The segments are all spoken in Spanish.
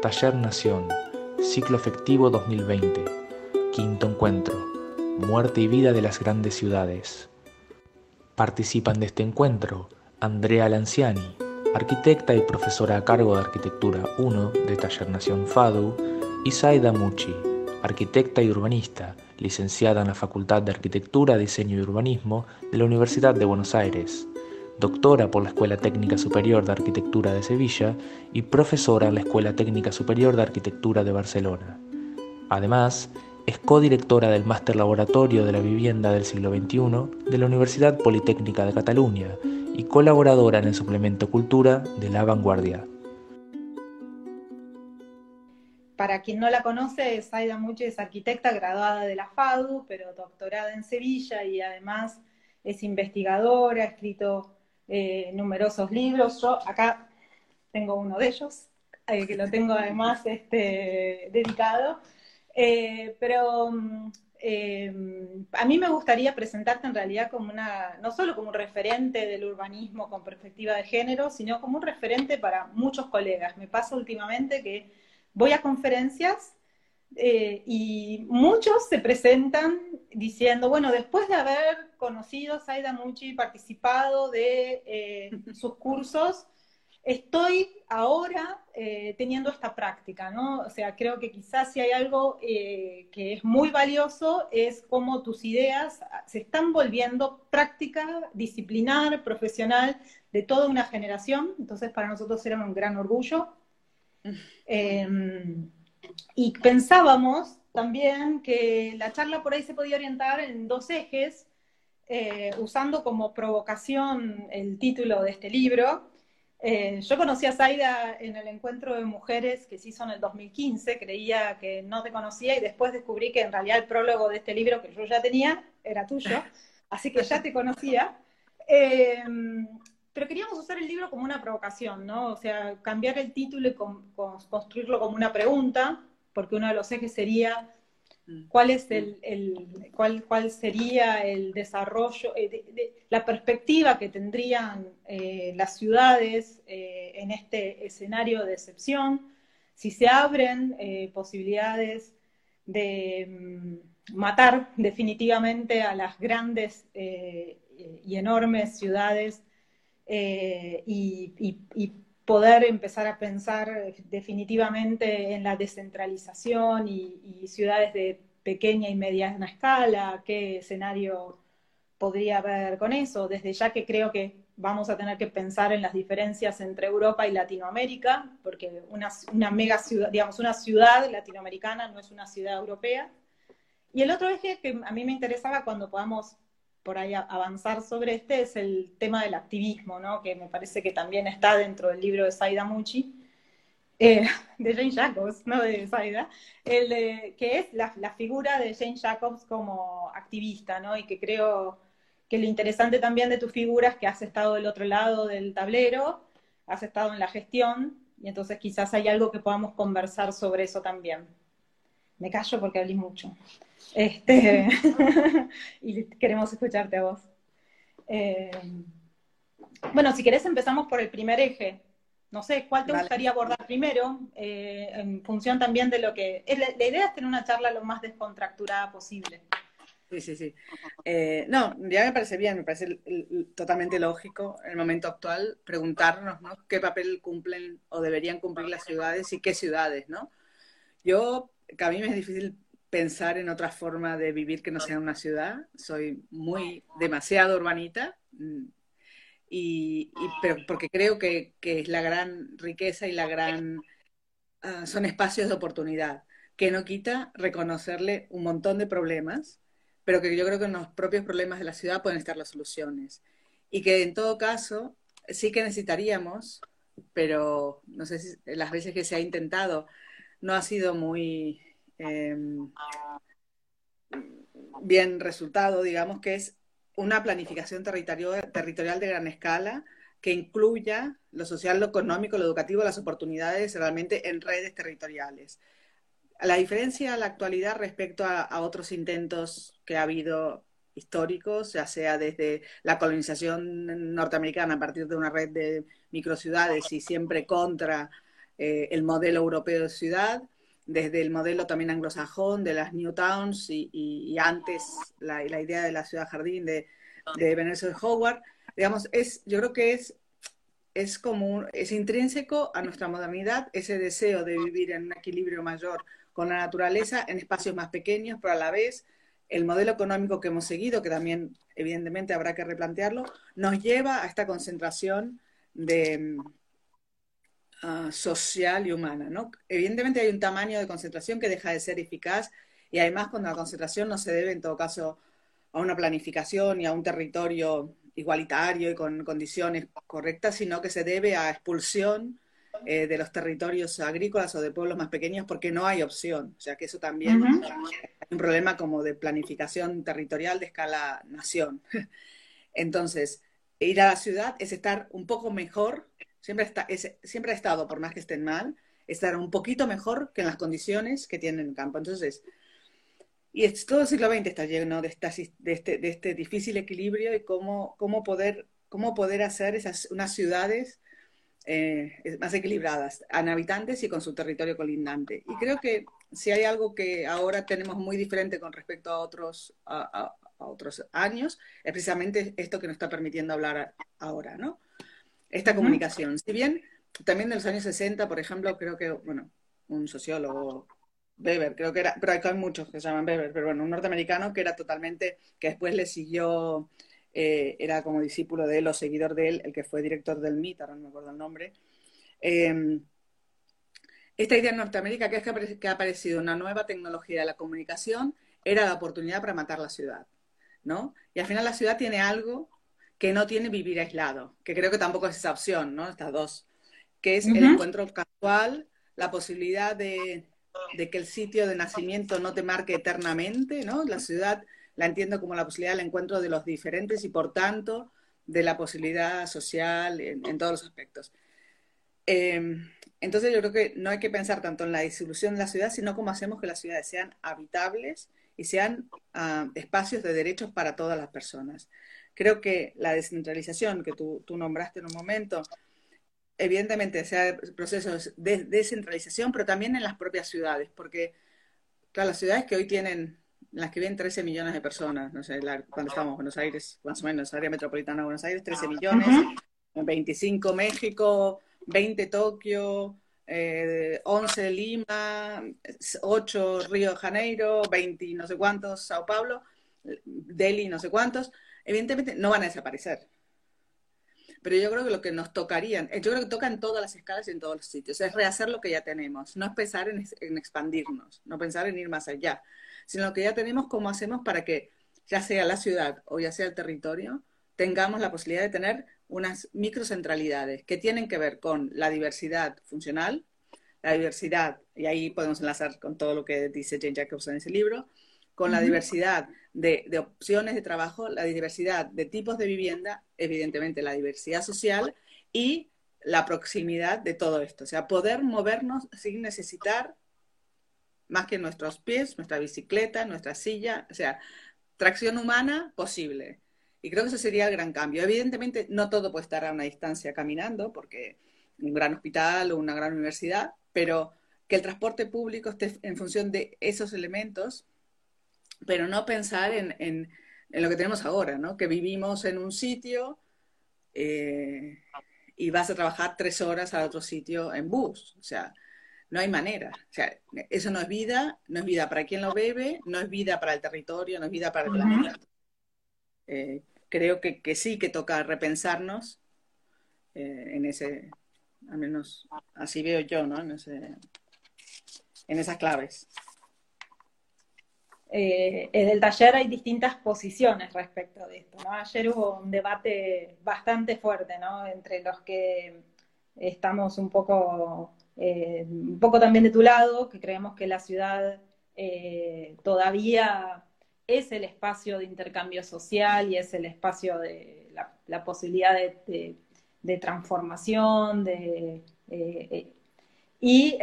Taller Nación, ciclo efectivo 2020, quinto encuentro, muerte y vida de las grandes ciudades. Participan de este encuentro Andrea Lanciani, arquitecta y profesora a cargo de Arquitectura 1 de Taller Nación FADU, y Saida Muchi, arquitecta y urbanista, licenciada en la Facultad de Arquitectura, Diseño y Urbanismo de la Universidad de Buenos Aires, doctora por la Escuela Técnica Superior de Arquitectura de Sevilla y profesora en la Escuela Técnica Superior de Arquitectura de Barcelona. Además, es codirectora del Máster Laboratorio de la Vivienda del siglo XXI de la Universidad Politécnica de Cataluña y colaboradora en el suplemento Cultura de La Vanguardia. Para quien no la conoce, Saida Muche es arquitecta graduada de la FADU, pero doctorada en Sevilla y además es investigadora, ha escrito eh, numerosos libros. Yo acá tengo uno de ellos, eh, que lo tengo además este, dedicado. Eh, pero mm, a mí me gustaría presentarte en realidad como una, no solo como un referente del urbanismo con perspectiva de género, sino como un referente para muchos colegas. Me pasa últimamente que voy a conferencias eh, y muchos se presentan diciendo, bueno, después de haber conocido a Saida Muchi, participado de eh, sus cursos, estoy ahora eh, teniendo esta práctica, ¿no? O sea, creo que quizás si hay algo que es muy valioso es cómo tus ideas se están volviendo práctica, disciplinar, profesional de toda una generación. Entonces, para nosotros era un gran orgullo. Em, y pensábamos también que la charla por ahí se podía orientar en dos ejes, eh, usando como provocación el título de este libro. Eh, yo conocí a Zaida en el encuentro de mujeres que se hizo en el 2015, creía que no te conocía y después descubrí que en realidad el prólogo de este libro que yo ya tenía era tuyo, así que ya te conocía. Em, pero queríamos usar el libro como una provocación, ¿no? O sea, cambiar el título y construirlo como una pregunta, porque uno de los ejes sería mm. cuál es el, cuál, cuál sería el desarrollo, eh, la perspectiva que tendrían eh, las ciudades eh, en este escenario de excepción, si se abren posibilidades de mm, matar definitivamente a las grandes y enormes ciudades y, poder empezar a pensar definitivamente en la descentralización y, ciudades de pequeña y mediana escala, qué escenario podría haber con eso, desde ya que creo que vamos a tener que pensar en las diferencias entre Europa y Latinoamérica, porque una, una mega ciudad, digamos, una ciudad latinoamericana no es una ciudad europea. Y el otro eje que a mí me interesaba cuando podamos por ahí avanzar sobre este es el tema del activismo, ¿no? que me parece que también está dentro del libro de Saida Muchi, eh, de Jane Jacobs, no de Saida, el que es la, figura de Jane Jacobs como activista, ¿no? y que creo que lo interesante también de tu figura es que has estado del otro lado del tablero, has estado en la gestión, y entonces quizás hay algo que podamos conversar sobre eso también. Me callo porque hablé mucho. Este, y queremos escucharte a vos. Eh, bueno, si querés empezamos por el primer eje. No sé, ¿cuál te gustaría abordar primero? Eh, en función también de lo que... Es la, idea es tener una charla lo más descontracturada posible. Sí, sí, sí. Eh, no, ya me parece bien, me parece totalmente lógico en el momento actual preguntarnos ¿no? qué papel cumplen o deberían cumplir las ciudades y qué ciudades, ¿no? Yo, que a mí me es difícil pensar en otra forma de vivir que no sea una ciudad. Soy muy demasiado urbanita, mm, y, pero porque creo que, es la gran riqueza y la gran... Ah, son espacios de oportunidad, que no quita reconocerle un montón de problemas, pero que yo creo que en los propios problemas de la ciudad pueden estar las soluciones. Y que en todo caso sí que necesitaríamos, pero no sé si las veces que se ha intentado no ha sido muy Em, bien resultado, digamos, que es una planificación territorial, de gran escala que incluya lo social, lo económico, lo educativo, las oportunidades realmente en redes territoriales. La diferencia en la actualidad respecto a, otros intentos que ha habido históricos, ya sea desde la colonización norteamericana a partir de una red de microciudades y siempre contra eh, el modelo europeo de ciudad, desde el modelo también anglosajón de las New Towns y, antes la, idea de la ciudad jardín de, de Venezuela Howard. Digamos, es, yo creo que es, es como, es intrínseco a nuestra modernidad ese deseo de vivir en un equilibrio mayor con la naturaleza en espacios más pequeños, pero a la vez el modelo económico que hemos seguido, que también evidentemente habrá que replantearlo, nos lleva a esta concentración de, ah, social y humana. ¿no? Evidentemente hay un tamaño de concentración que deja de ser eficaz y además cuando la concentración no se debe en todo caso a una planificación y a un territorio igualitario y con condiciones correctas, sino que se debe a expulsión eh, de los territorios agrícolas o de pueblos más pequeños porque no hay opción. O sea que eso también es un problema como de planificación territorial de escala nación. Entonces, ir a la ciudad es estar un poco mejor, siempre, ha estado, por más que estén mal, estar un poquito mejor que en las condiciones que tienen el campo. Entonces, y todo el siglo XX está lleno este, de este difícil equilibrio y cómo, cómo, poder, cómo poder hacer unas ciudades eh, más equilibradas en habitantes y con su territorio colindante. Y creo que si hay algo que ahora tenemos muy diferente con respecto a otros, a, otros años, es precisamente esto que nos está permitiendo hablar ahora, ¿no? Esta comunicación. Si bien también en los años 60, por ejemplo, creo que, bueno, un sociólogo, Weber, creo que era, pero hay muchos que se llaman Weber, pero bueno, un norteamericano que era totalmente, que después le siguió eh, era como discípulo de él o seguidor de él, el que fue director del MIT, ahora no me acuerdo el nombre. Em, esta idea en Norteamérica, que es que ha aparecido una nueva tecnología de la comunicación, era la oportunidad para matar la ciudad, ¿no? Y al final la ciudad tiene algo que no tiene vivir aislado, que creo que tampoco es esa opción, ¿no? Estas dos, que es el encuentro casual, la posibilidad de, de, que el sitio de nacimiento no te marque eternamente, ¿no? La ciudad la entiendo como la posibilidad del encuentro de los diferentes y por tanto de la posibilidad social en, todos los aspectos. Em, entonces yo creo que no hay que pensar tanto en la disolución de la ciudad, sino cómo hacemos que las ciudades sean habitables y sean ah, espacios de derechos para todas las personas. Creo que la descentralización que tú, nombraste en un momento, evidentemente sea procesos de descentralización, pero también en las propias ciudades, porque claro, las ciudades que hoy tienen las que viven 13 millones de personas, no sé, cuando estamos en Buenos Aires, más o menos, área metropolitana de Buenos Aires, 13 millones, 25 México, 20 Tokio, 11 eh, Lima, 8 Río de Janeiro, 20 no sé cuántos Sao Paulo, Delhi no sé cuántos, evidentemente no van a desaparecer. Pero yo creo que lo que nos tocarían, yo creo que toca en todas las escalas y en todos los sitios, es rehacer lo que ya tenemos, no es pensar en expandirnos, no pensar en ir más allá, sino lo que ya tenemos, cómo hacemos para que ya sea la ciudad o ya sea el territorio, tengamos la posibilidad de tener unas microcentralidades que tienen que ver con la diversidad funcional, la diversidad, y ahí podemos enlazar con todo lo que dice Jane Jacobson en ese libro, con la diversidad de, opciones de trabajo, la diversidad de tipos de vivienda, evidentemente la diversidad social y la proximidad de todo esto. O sea, poder movernos sin necesitar más que nuestros pies, nuestra bicicleta, nuestra silla, o sea, tracción humana posible. Y creo que ese sería el gran cambio. Evidentemente, no todo puede estar a una distancia caminando, porque un gran hospital o una gran universidad, pero que el transporte público esté en función de esos elementos, pero no pensar en, en, lo que tenemos ahora, ¿no? Que vivimos en un sitio eh, y vas a trabajar tres horas al otro sitio en bus. O sea, no hay manera. O sea, eso no es vida, no es vida para quien lo bebe, no es vida para el territorio, no es vida para el planeta. Eh, creo que, sí que toca repensarnos eh, en ese, al menos así veo yo, ¿no? En, ese, en esas claves. Eh, el taller hay distintas posiciones respecto de esto. Ayer hubo un debate bastante fuerte, ¿no? Entre los que estamos un poco eh, un poco también de tu lado, que creemos que la ciudad eh, todavía es el espacio de intercambio social y es el espacio de la, posibilidad de, transformación, eh, y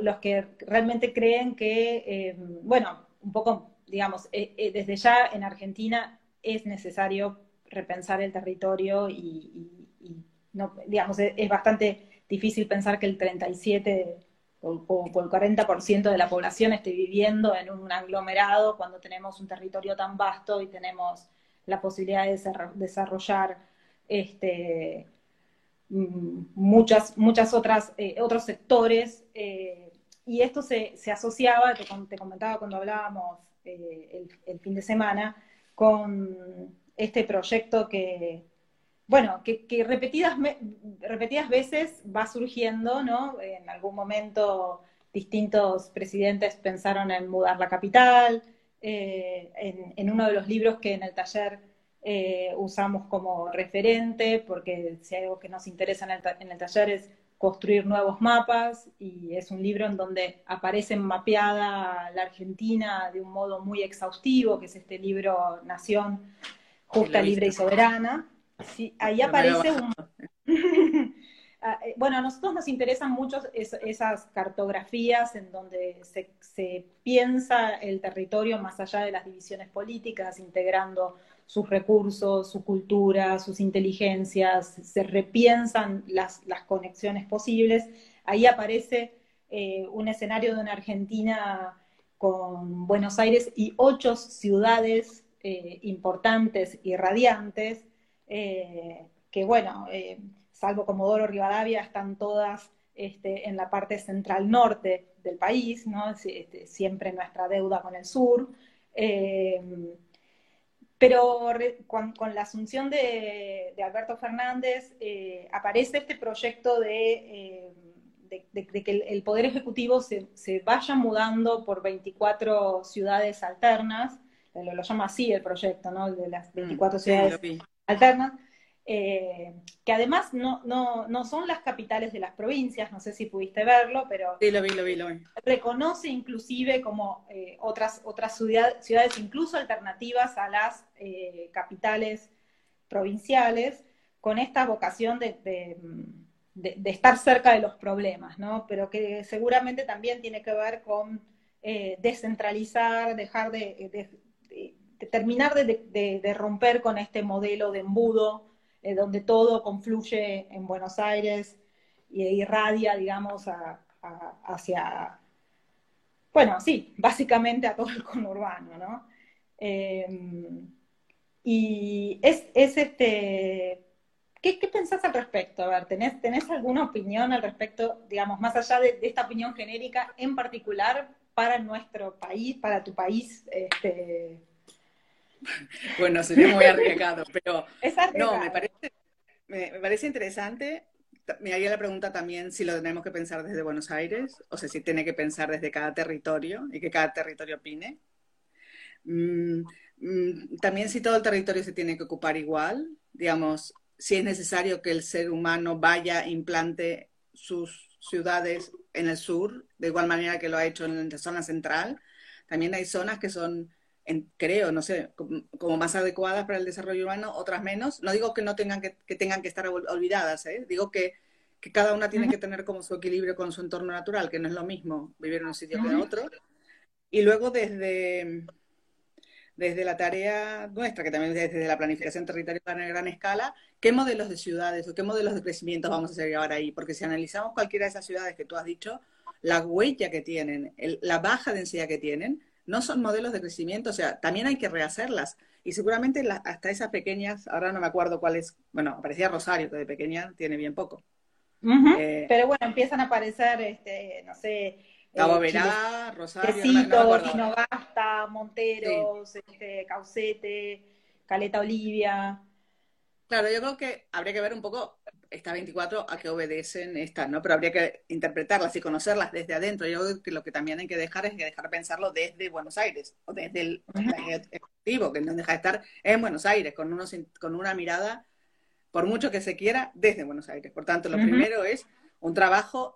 los que realmente creen que, bueno, un poco, digamos, desde ya en Argentina es necesario repensar el territorio y, no, digamos, es bastante difícil pensar que el 37 o, el 40% de la población esté viviendo en un aglomerado cuando tenemos un territorio tan vasto y tenemos la posibilidad de desarrollar este, mm, muchas, muchas otras, eh, otros sectores. Eh, y esto se, asociaba, te, comentaba cuando hablábamos eh, el, fin de semana, con este proyecto que, bueno, que, repetidas, repetidas veces va surgiendo, ¿no? En algún momento distintos presidentes pensaron en mudar la capital. Eh, en, uno de los libros que en el taller eh, usamos como referente, porque si hay algo que nos interesa en el, en el taller es construir nuevos mapas y es un libro en donde aparece mapeada la Argentina de un modo muy exhaustivo, que es este libro Nación Justa, Libre y Soberana. Sí, ahí aparece un... Ah, eh, bueno, a nosotros nos interesan mucho esas cartografías en donde se, se, piensa el territorio más allá de las divisiones políticas, integrando sus recursos, su cultura, sus inteligencias, se repiensan las, conexiones posibles. Ahí aparece eh, un escenario de una Argentina con Buenos Aires y ocho ciudades eh, importantes y radiantes, eh, que bueno, salvo Comodoro Rivadavia, están todas este, en la parte central norte del país, ¿no? Este, siempre nuestra deuda con el sur. Pero con, la asunción de, Alberto Fernández eh, aparece este proyecto de, eh, que el, Poder Ejecutivo se, vaya mudando por 24 ciudades alternas, lo, llama así el proyecto, ¿no? De las 24 mm, ciudades alternas, eh, que además no, no, no, son las capitales de las provincias, no sé si pudiste verlo, pero sí, lo vi, lo vi, lo vi. reconoce inclusive como eh, otras, otras ciudades, incluso alternativas a las eh, capitales provinciales, con esta vocación de, de, estar cerca de los problemas, ¿no? pero que seguramente también tiene que ver con descentralizar, dejar de, terminar de romper con este modelo de embudo eh, donde todo confluye en Buenos Aires y irradia, digamos, hacia, bueno, sí, básicamente a todo el conurbano, ¿no? Em, y es, este, ¿qué, pensás al respecto? A ver, ¿tenés, ¿tenés alguna opinión al respecto, digamos, más allá de, esta opinión genérica, en particular para nuestro país, para tu país, este, Bueno, sería muy arriesgado, pero no, me parece, me, parece interesante. Me haría la pregunta también si lo tenemos que pensar desde Buenos Aires, o sea, si tiene que pensar desde cada territorio y que cada territorio opine. Mm, mm, también si todo el territorio se tiene que ocupar igual, digamos, si es necesario que el ser humano vaya, implante sus ciudades en el sur, de igual manera que lo ha hecho en la zona central. También hay zonas que son creo, no sé, como, más adecuadas para el desarrollo humano, otras menos. No digo que no tengan que, tengan que estar olvidadas, ¿eh? digo que, cada una tiene que tener como su equilibrio con su entorno natural, que no es lo mismo vivir en un sitio que en otro. Y luego desde, desde la tarea nuestra, que también es desde la planificación territorial a gran escala, ¿qué modelos de ciudades o qué modelos de crecimiento vamos a hacer ahora ahí? Porque si analizamos cualquiera de esas ciudades que tú has dicho, la huella que tienen, la baja densidad que tienen, no son modelos de crecimiento, o sea, también hay que rehacerlas. Y seguramente hasta esas pequeñas, ahora no me acuerdo cuál es, bueno, parecía Rosario, que de pequeña tiene bien poco. Eh, Pero bueno, empiezan a aparecer, este, no sé, Cabo eh, Verá, Rosario, Quinogasta, Monteros, este, Caucete, Caleta Olivia. Claro, yo creo que habría que ver un poco esta 24 a qué obedecen estas, ¿no? Pero habría que interpretarlas y conocerlas desde adentro. Yo creo que lo que también hay que dejar es que dejar pensarlo desde Buenos Aires o desde el ejecutivo, que no deja de estar en Buenos Aires, con, unos, con una mirada, por mucho que se quiera, desde Buenos Aires. Por tanto, lo primero es un trabajo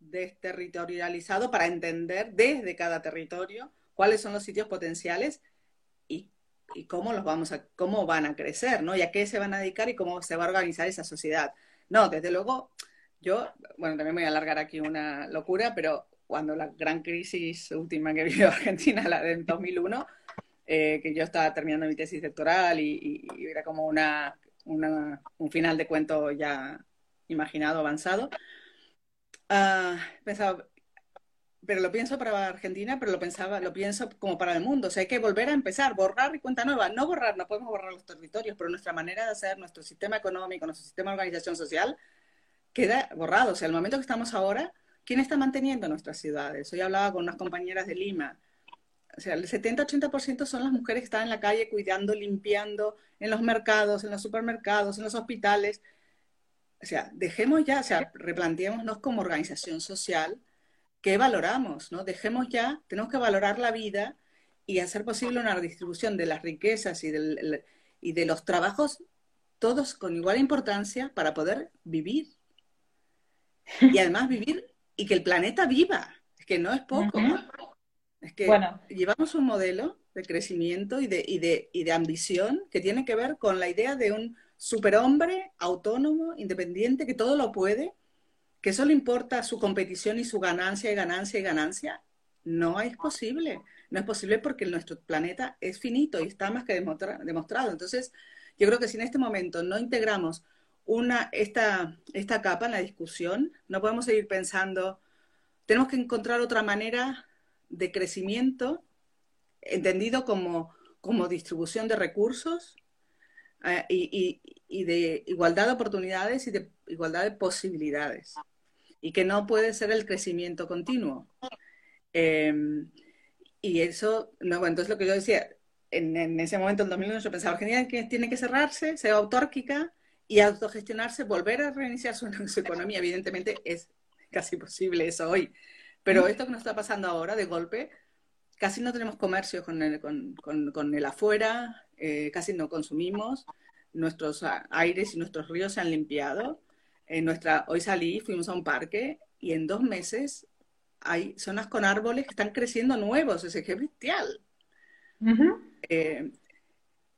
desterritorializado para entender desde cada territorio cuáles son los sitios potenciales y cómo los vamos a, cómo van a crecer, ¿no? Y a qué se van a dedicar y cómo se va a organizar esa sociedad. No, desde luego, yo, bueno, también voy a alargar aquí una locura, pero cuando la gran crisis última que vivió Argentina, la de 2001, eh, que yo estaba terminando mi tesis doctoral y, era como una, un final de cuento ya imaginado avanzado. Uh, pensaba, pero lo pienso para Argentina, pero lo pensaba, lo pienso como para el mundo. O sea, hay que volver a empezar, borrar y cuenta nueva. No borrar, no podemos borrar los territorios, pero nuestra manera de hacer, nuestro sistema económico, nuestro sistema de organización social, queda borrado. O sea, el momento que estamos ahora, ¿quién está manteniendo nuestras ciudades? Hoy hablaba con unas compañeras de Lima. O sea, el 70-80% son las mujeres que están en la calle cuidando, limpiando, en los mercados, en los supermercados, en los hospitales. O sea, dejemos ya, o sea, replanteémonos como organización social qué valoramos, ¿no? Dejemos ya, tenemos que valorar la vida y hacer posible una redistribución de las riquezas y, del, y de los trabajos, todos con igual importancia para poder vivir. Y además vivir y que el planeta viva, es que no es poco. Es que llevamos un modelo de crecimiento y de, y, de, y de ambición que tiene que ver con la idea de un superhombre autónomo, independiente, que todo lo puede que solo importa su competición y su ganancia y ganancia y ganancia, no es posible. No es posible porque nuestro planeta es finito y está más que demostrado. Entonces, yo creo que si en este momento no integramos una, esta, esta capa en la discusión, no podemos seguir pensando, tenemos que encontrar otra manera de crecimiento entendido como, como distribución de recursos eh, y, y de igualdad de oportunidades y de igualdad de posibilidades y que no puede ser el crecimiento continuo. Em, y eso, no, bueno, entonces lo que yo decía, en, ese momento, en 2001, yo pensaba, Argentina que tiene que cerrarse, ser autárquica y autogestionarse, volver a reiniciar su, economía. Evidentemente es casi posible eso hoy. Pero esto que nos está pasando ahora, de golpe, casi no tenemos comercio con el, con, el afuera, eh, casi no consumimos, nuestros aires y nuestros ríos se han limpiado en nuestra, hoy salí, fuimos a un parque y en dos meses hay zonas con árboles que están creciendo nuevos, es que es bestial. Eh,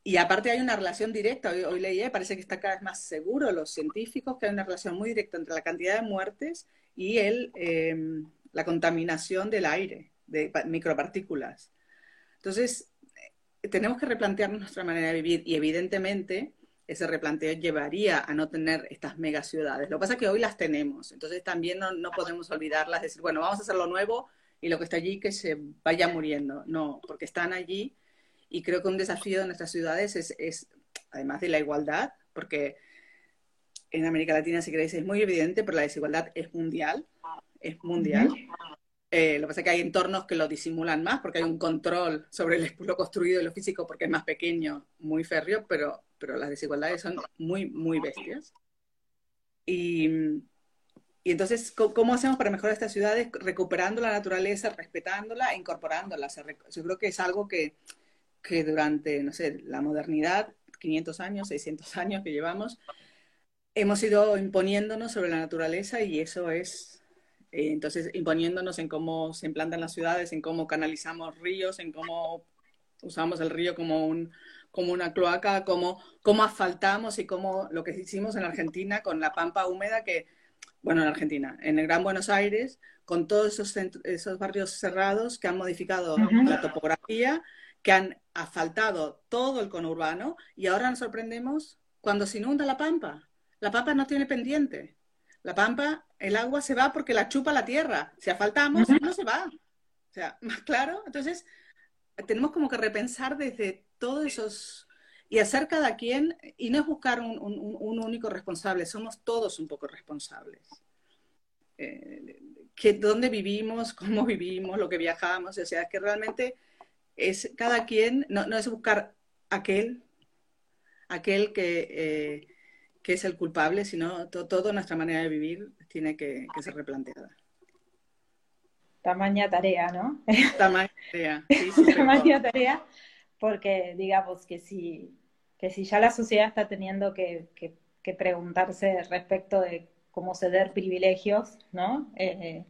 y aparte hay una relación directa, hoy, hoy leí, parece que está cada vez más seguro los científicos que hay una relación muy directa entre la cantidad de muertes y el, em, la contaminación del aire, de micropartículas. Entonces, eh, tenemos que replantearnos nuestra manera de vivir y evidentemente ese replanteo llevaría a no tener estas megaciudades. Lo que pasa es que hoy las tenemos, entonces también no, podemos olvidarlas, decir, bueno, vamos a hacer lo nuevo y lo que está allí que se vaya muriendo. No, porque están allí y creo que un desafío de nuestras ciudades es, además de la igualdad, porque en América Latina, si queréis, es muy evidente, pero la desigualdad es mundial, es mundial. Eh, lo que pasa es que hay entornos que lo disimulan más porque hay un control sobre el, lo construido y lo físico porque es más pequeño, muy férreo, pero pero las desigualdades son muy, muy bestias. Y, y entonces, ¿cómo hacemos para mejorar estas ciudades? Recuperando la naturaleza, respetándola e incorporándola. Yo creo que es algo que, que durante, no sé, la modernidad, 500 años, 600 años que llevamos, hemos ido imponiéndonos sobre la naturaleza y eso es, eh, entonces, imponiéndonos en cómo se implantan las ciudades, en cómo canalizamos ríos, en cómo usamos el río como un, como una cloaca, como cómo asfaltamos y cómo lo que hicimos en Argentina con la pampa húmeda que, bueno, en Argentina, en el Gran Buenos Aires, con todos esos, esos barrios cerrados que han modificado la topografía, que han asfaltado todo el conurbano y ahora nos sorprendemos cuando se inunda la pampa. La pampa no tiene pendiente. La pampa, el agua se va porque la chupa la tierra. Si asfaltamos, no se va. O sea, más claro. Entonces, tenemos como que repensar desde todos esos y hacer cada quien, y no es buscar un, único responsable, somos todos un poco responsables. Eh, que dónde vivimos, cómo vivimos, lo que viajamos, o sea, que realmente es cada quien, no, es buscar aquel, aquel que, eh, que es el culpable, sino toda nuestra manera de vivir tiene que, ser replanteada. Tamaña tarea, ¿no? Tamaña tarea. Tamaña tarea porque digamos que si, que si ya la sociedad está teniendo que, preguntarse respecto de cómo ceder privilegios, ¿no? Eh,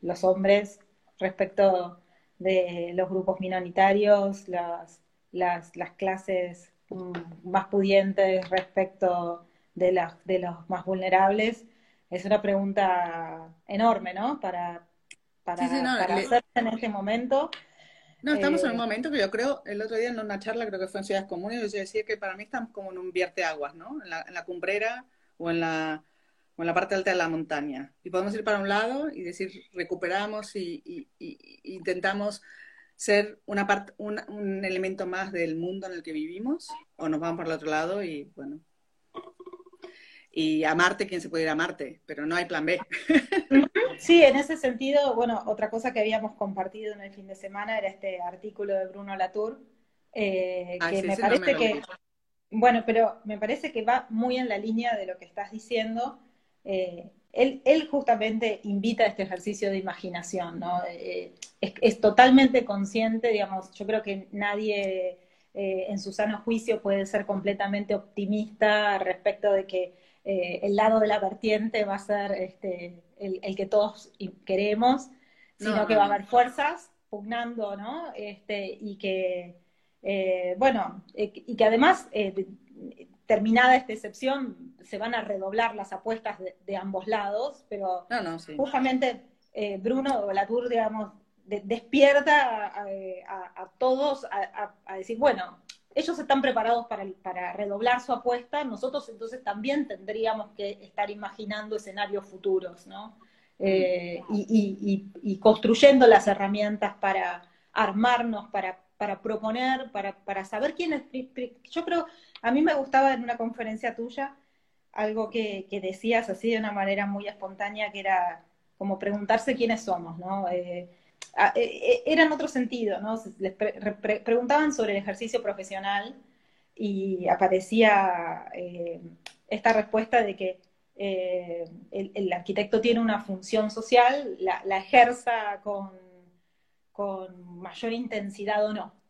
los hombres respecto de los grupos minoritarios, las, las, clases mm, más pudientes respecto de, las, de los más vulnerables, es una pregunta enorme, ¿no? Para, para, hacerse en este momento. No, estamos en un eh, momento que yo creo, el otro día en una charla, creo que fue en Ciudades Comunes, yo decía que para mí estamos como en un vierte aguas, ¿no? En la, cumbrera o en la, con la parte alta de la montaña. Y podemos ir para un lado y decir, recuperamos y, intentamos ser una parte, un, elemento más del mundo en el que vivimos, o nos vamos para el otro lado y bueno. Y a Marte, ¿quién se puede ir a Marte? Pero no hay plan B. Sí, en ese sentido, bueno, otra cosa que habíamos compartido en el fin de semana era este artículo de Bruno Latour, eh, ah, que me parece que, bueno, pero me parece que va muy en la línea de lo que estás diciendo, eh, él, justamente invita a este ejercicio de imaginación, ¿no? Eh, es, totalmente consciente, digamos, yo creo que nadie en su sano juicio puede ser completamente optimista respecto de que el lado de la vertiente va a ser este, el, que todos queremos, sino que va a haber fuerzas pugnando, ¿no? Este, y que, bueno, y que además terminada esta excepción, se van a redoblar las apuestas de, ambos lados, pero justamente eh, Bruno Latour, digamos, despierta a, todos a, decir, bueno, ellos están preparados para, redoblar su apuesta, nosotros entonces también tendríamos que estar imaginando escenarios futuros, ¿no? Eh, y, construyendo las herramientas para armarnos, para, proponer, para, para saber quién es. Yo creo a mí me gustaba en una conferencia tuya algo que, decías así de una manera muy espontánea, que era como preguntarse quiénes somos, ¿no? Eh, eh, eh, era en otro sentido, ¿no? Les preguntaban sobre el ejercicio profesional y aparecía esta respuesta de que el, arquitecto tiene una función social, la, ejerza con, mayor intensidad o no.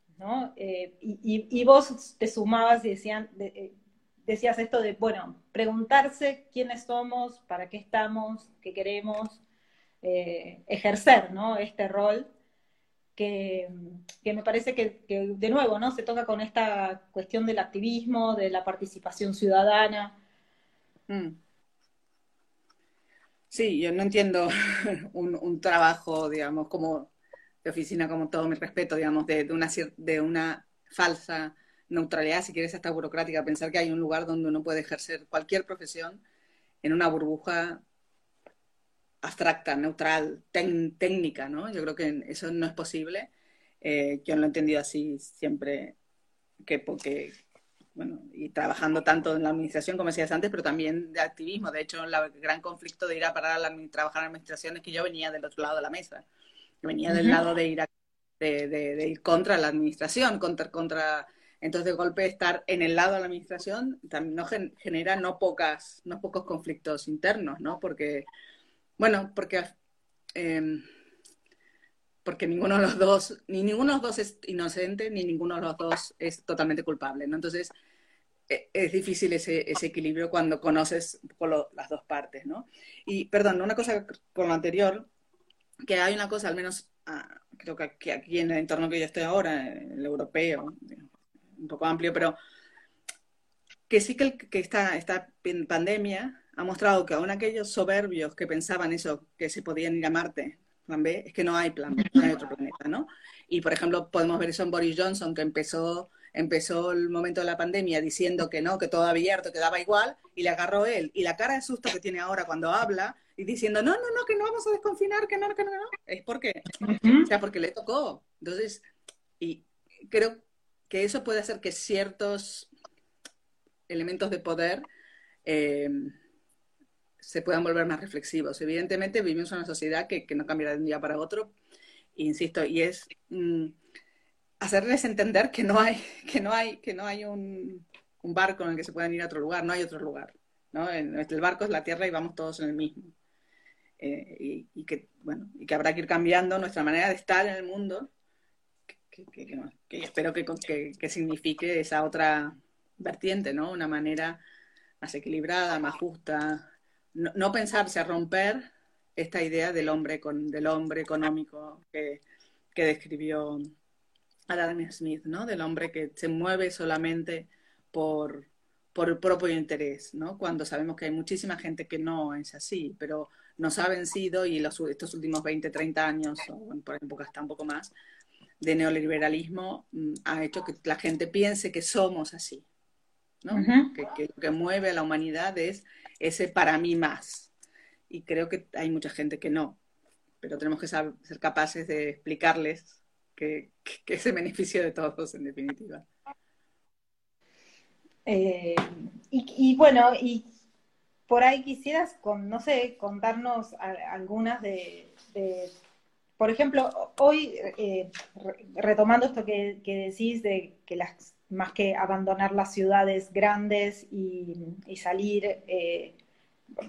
Eh, y, vos te sumabas y decían, eh, decías esto de, bueno, preguntarse quiénes somos, para qué estamos, qué queremos, eh, ejercer, ¿no? Este rol que, me parece que, de nuevo, ¿no? Se toca con esta cuestión del activismo, de la participación ciudadana. Mm. Sí, yo no entiendo un, trabajo, digamos, como de oficina, como todo mi respeto, digamos, de, una, de una falsa neutralidad, si quieres, hasta burocrática, pensar que hay un lugar donde uno puede ejercer cualquier profesión en una burbuja abstracta, neutral, técnica, ¿no? Yo creo que eso no es posible. Eh, yo lo he entendido así siempre, que porque, bueno, y trabajando tanto en la administración, como decías antes, pero también de activismo. De hecho, el gran conflicto de ir a parar a la, trabajar en administración es que yo venía del otro lado de la mesa venía del lado de ir, de, ir contra la administración, contra, contra, entonces de golpe estar en el lado de la administración también no genera no pocas, no pocos conflictos internos, ¿no? Porque, bueno, porque em, porque ninguno de los dos, ni ninguno de los dos es inocente, ni ninguno de los dos es totalmente culpable, ¿no? Entonces, e, es difícil ese, ese equilibrio cuando conoces las dos partes, ¿no? Y, perdón, una cosa con lo anterior, que hay una cosa, al menos ah, creo que aquí, en el entorno que yo estoy ahora, el europeo, un poco amplio, pero que sí que, que esta, esta pandemia ha mostrado que aún aquellos soberbios que pensaban eso, que se podían ir a Marte, plan B, es que no hay plan B, no hay otro planeta, ¿no? Y, por ejemplo, podemos ver eso en Boris Johnson, que empezó, empezó el momento de la pandemia diciendo que no, que todo abierto, que daba igual, y le agarró él. Y la cara de susto que tiene ahora cuando habla y diciendo, no, no, no, que no vamos a desconfinar, que no, que no, no, es porque, o sea, porque le tocó. Entonces, y creo que eso puede hacer que ciertos elementos de poder eh, se puedan volver más reflexivos. Evidentemente vivimos en una sociedad que, no cambiará de un día para otro, insisto, y es mm, hacerles entender que no hay, que no hay, que no hay un, un barco en el que se puedan ir a otro lugar, no hay otro lugar. ¿no? El barco es la tierra y vamos todos en el mismo. Eh, y, que, bueno, y que habrá que ir cambiando nuestra manera de estar en el mundo, que, espero que, que, signifique esa otra vertiente, ¿no? Una manera más equilibrada, más justa, no, pensarse a romper esta idea del hombre, con, del hombre económico que, que describió Adam Smith, ¿no? Del hombre que se mueve solamente por, por el propio interés, ¿no? Cuando sabemos que hay muchísima gente que no es así, pero nos ha vencido y los, estos últimos 20, 30 años, o por ejemplo hasta un poco más, de neoliberalismo mm, ha hecho que la gente piense que somos así. ¿No? que, lo que mueve a la humanidad es ese para mí más. Y creo que hay mucha gente que no, pero tenemos que ser capaces de explicarles que, que, es el beneficio de todos, en definitiva. Eh, y, bueno, y por ahí quisieras, con, no sé, contarnos algunas de, por ejemplo, hoy, eh, retomando esto que, decís de que las más que abandonar las ciudades grandes y, salir, eh,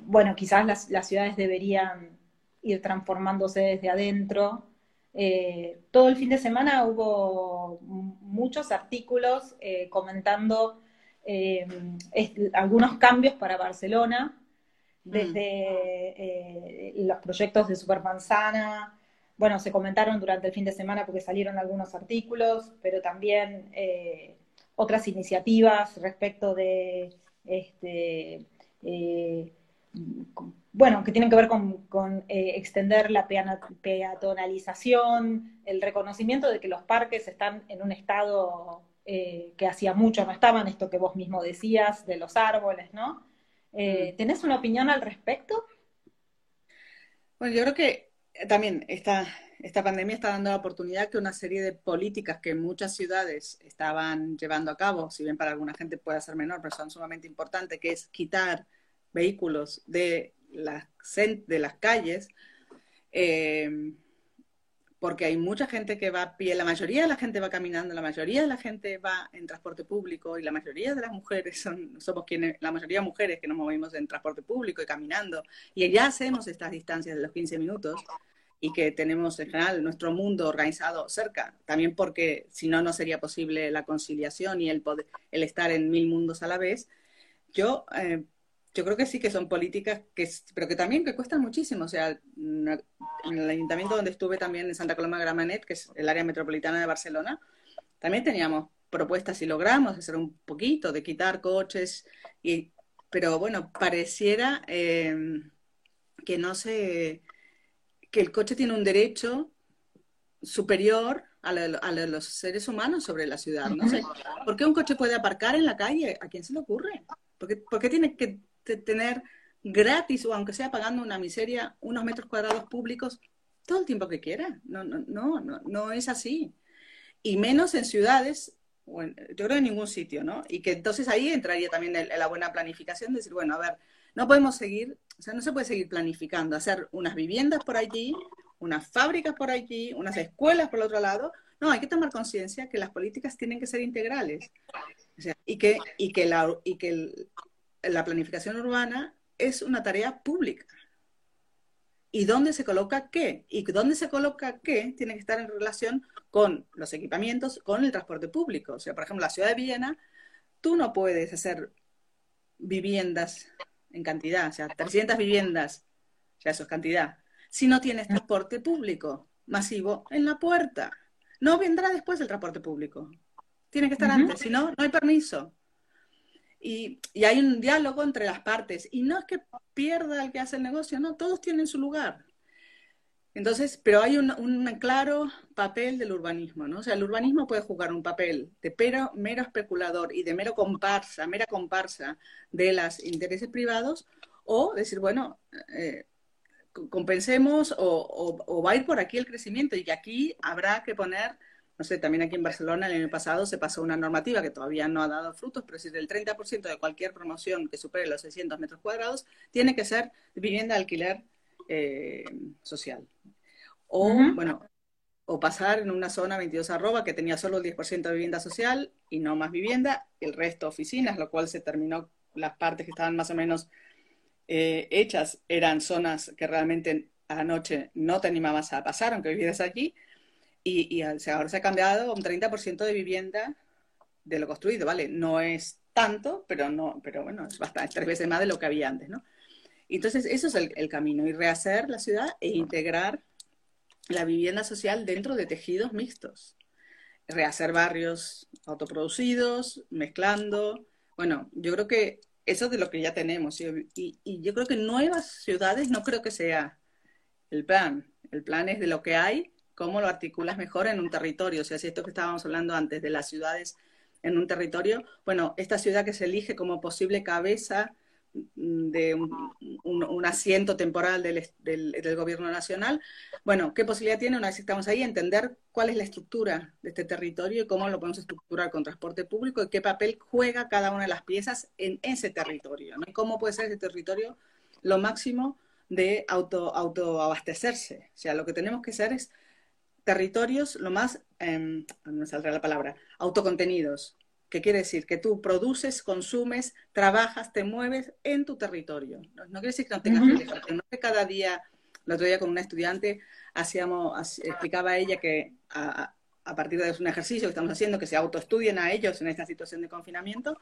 bueno, quizás las, ciudades deberían ir transformándose desde adentro. Eh, todo el fin de semana hubo muchos artículos comentando algunos cambios para Barcelona, desde mm. los proyectos de Supermanzana, bueno, se comentaron durante el fin de semana porque salieron algunos artículos, pero también eh, otras iniciativas respecto de, este, eh, bueno, que tienen que ver con, eh, extender la peatonalización, el reconocimiento de que los parques están en un estado que hacía mucho no estaban, esto que vos mismo decías de los árboles, ¿no? Mm. ¿Tenés una opinión al respecto? Bueno, yo creo que también esta, esta pandemia está dando la oportunidad que una serie de políticas que muchas ciudades estaban llevando a cabo, si bien para alguna gente puede ser menor, pero son sumamente importantes, que es quitar vehículos de las, de las calles, eh, porque hay mucha gente que va a pie, la mayoría de la gente va caminando, la mayoría de la gente va en transporte público y la mayoría de las mujeres son, somos quienes, la mayoría de mujeres que nos movemos en transporte público y caminando, y ya hacemos estas distancias de los 15 minutos y que tenemos en general nuestro mundo organizado cerca, también porque si no, no sería posible la conciliación y el, poder, el estar en mil mundos a la vez. Yo eh, yo creo que sí que son políticas que, pero que también que cuestan muchísimo. O sea, en el ayuntamiento donde estuve también en Santa Coloma de Gramenet, que es el área metropolitana de Barcelona, también teníamos propuestas y logramos hacer un poquito de quitar coches, y, pero bueno, pareciera eh, que no se, que el coche tiene un derecho superior a, los seres humanos sobre la ciudad. No sé, ¿por qué un coche puede aparcar en la calle? ¿A quién se le ocurre? ¿Por qué, por qué tiene que tener gratis o aunque sea pagando una miseria unos metros cuadrados públicos todo el tiempo que quiera. No, no, no, no, no es así. Y menos en ciudades, yo creo en ningún sitio, ¿no? Y que entonces ahí entraría también la buena planificación, decir, bueno, a ver, no podemos seguir, o sea, no se puede seguir planificando, hacer unas viviendas por allí, unas fábricas por allí, unas escuelas por el otro lado. No, hay que tomar conciencia que las políticas tienen que ser integrales. O sea, y que, y que, la, y que la planificación urbana es una tarea pública. ¿Y dónde se coloca qué? Y dónde se coloca qué tiene que estar en relación con los equipamientos, con el transporte público. O sea, por ejemplo, la ciudad de Viena, tú no puedes hacer viviendas en cantidad, o sea, 300 viviendas, ya eso es cantidad, si no tienes transporte público masivo en la puerta. No vendrá después el transporte público. Tiene que estar antes, si no, no hay permiso y, hay un diálogo entre las partes. Y no es que pierda el que hace el negocio, no, todos tienen su lugar. Entonces, pero hay un, claro papel del urbanismo, ¿no? O sea, el urbanismo puede jugar un papel de pero, mero especulador y de mero comparsa, mera comparsa de los intereses privados, o decir, bueno, eh, compensemos o, va a ir por aquí el crecimiento y que aquí habrá que poner no sé, también aquí en Barcelona el año pasado se pasó una normativa que todavía no ha dado frutos, pero si el 30% de cualquier promoción que supere los 600 metros cuadrados tiene que ser vivienda de alquiler eh, social. O, bueno, o pasar en una zona 22 arroba que tenía solo el 10% de vivienda social y no más vivienda, el resto oficinas, lo cual se terminó, las partes que estaban más o menos eh, hechas eran zonas que realmente a la noche no te animabas a pasar, aunque vivieras allí, y, ahora se ha cambiado un 30% de vivienda de lo construido, ¿vale? No es tanto, pero no, pero bueno, es bastante, tres veces más de lo que había antes, ¿no? Entonces, eso es el, camino, y rehacer la ciudad e integrar la vivienda social dentro de tejidos mixtos. Rehacer barrios autoproducidos, mezclando. Bueno, yo creo que eso es de lo que ya tenemos. y yo creo que nuevas ciudades no creo que sea el plan. El plan es de lo que hay cómo lo articulas mejor en un territorio. O sea, si esto que estábamos hablando antes de las ciudades en un territorio, bueno, esta ciudad que se elige como posible cabeza de un, asiento temporal del, del, gobierno nacional. Bueno, ¿qué posibilidad tiene una vez que estamos ahí? Entender cuál es la estructura de este territorio y cómo lo podemos estructurar con transporte público y qué papel juega cada una de las piezas en ese territorio, cómo puede ser ese territorio lo máximo de auto, autoabastecerse. O sea, lo que tenemos que hacer es territorios lo más, eh, no me saldrá la palabra, autocontenidos, ¿Qué quiere decir? Que tú produces, consumes, trabajas, te mueves en tu territorio. No, quiere decir que no tengas que no que cada día, el otro día con una estudiante, hacíamos, explicaba ella que a, partir de un ejercicio que estamos haciendo, que se autoestudien a ellos en esta situación de confinamiento,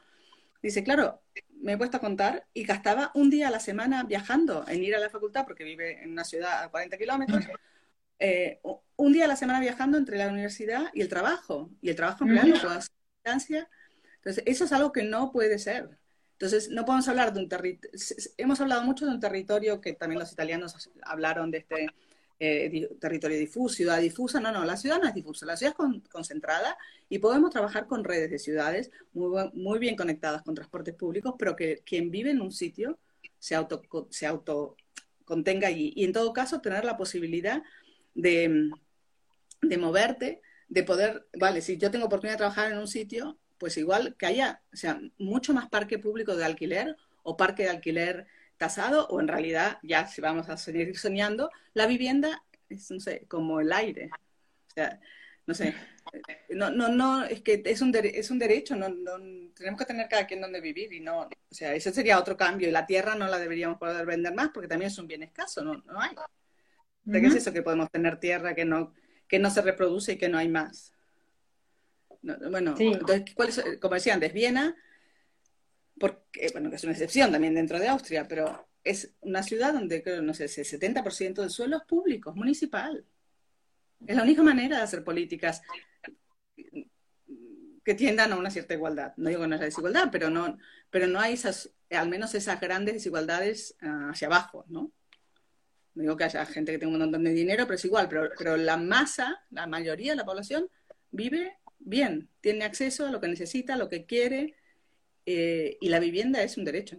dice, claro, me he puesto a contar y gastaba un día a la semana viajando en ir a la facultad, porque vive en una ciudad a 40 kilómetros, eh, un día a la semana viajando entre la universidad y el trabajo. Y el trabajo en realidad lo distancia entonces, eso es algo que no puede ser. Entonces, no podemos hablar de un territorio, hemos hablado mucho de un territorio que también los italianos hablaron de este eh, territorio difuso, ciudad difusa. No, no, la ciudad no es difusa, la ciudad es concentrada y podemos trabajar con redes de ciudades muy, muy bien conectadas con transportes públicos, pero que quien vive en un sitio se auto, se auto contenga allí. Y en todo caso, tener la posibilidad de, de moverte, de poder, vale, si yo tengo oportunidad de trabajar en un sitio, pues igual que haya, o sea, mucho más parque público de alquiler o parque de alquiler tasado, o en realidad, ya si vamos a seguir soñando, la vivienda es, no sé, como el aire. O sea, no sé, no, no, no, es que es un, es un derecho, no, tenemos que tener cada quien donde vivir y no, o sea, ese sería otro cambio y la tierra no la deberíamos poder vender más porque también es un bien escaso, no, no hay. ¿De qué es eso que podemos tener tierra que no, que no se reproduce y que no hay más? Bueno, entonces, como decía antes, Viena, porque, bueno, que es una excepción también dentro de Austria, pero es una ciudad donde, creo, no sé, el 70% del suelo es público, es municipal. Es la única manera de hacer políticas que tiendan a una cierta igualdad. No digo que no haya desigualdad, pero no, pero no hay esas, al menos esas grandes desigualdades ah, hacia abajo, ¿no? No digo que haya gente que tenga un montón de dinero, pero es igual, pero, pero la masa, la mayoría de la población vive bien, tiene acceso a lo que necesita, a lo que quiere, eh, y la vivienda es un derecho.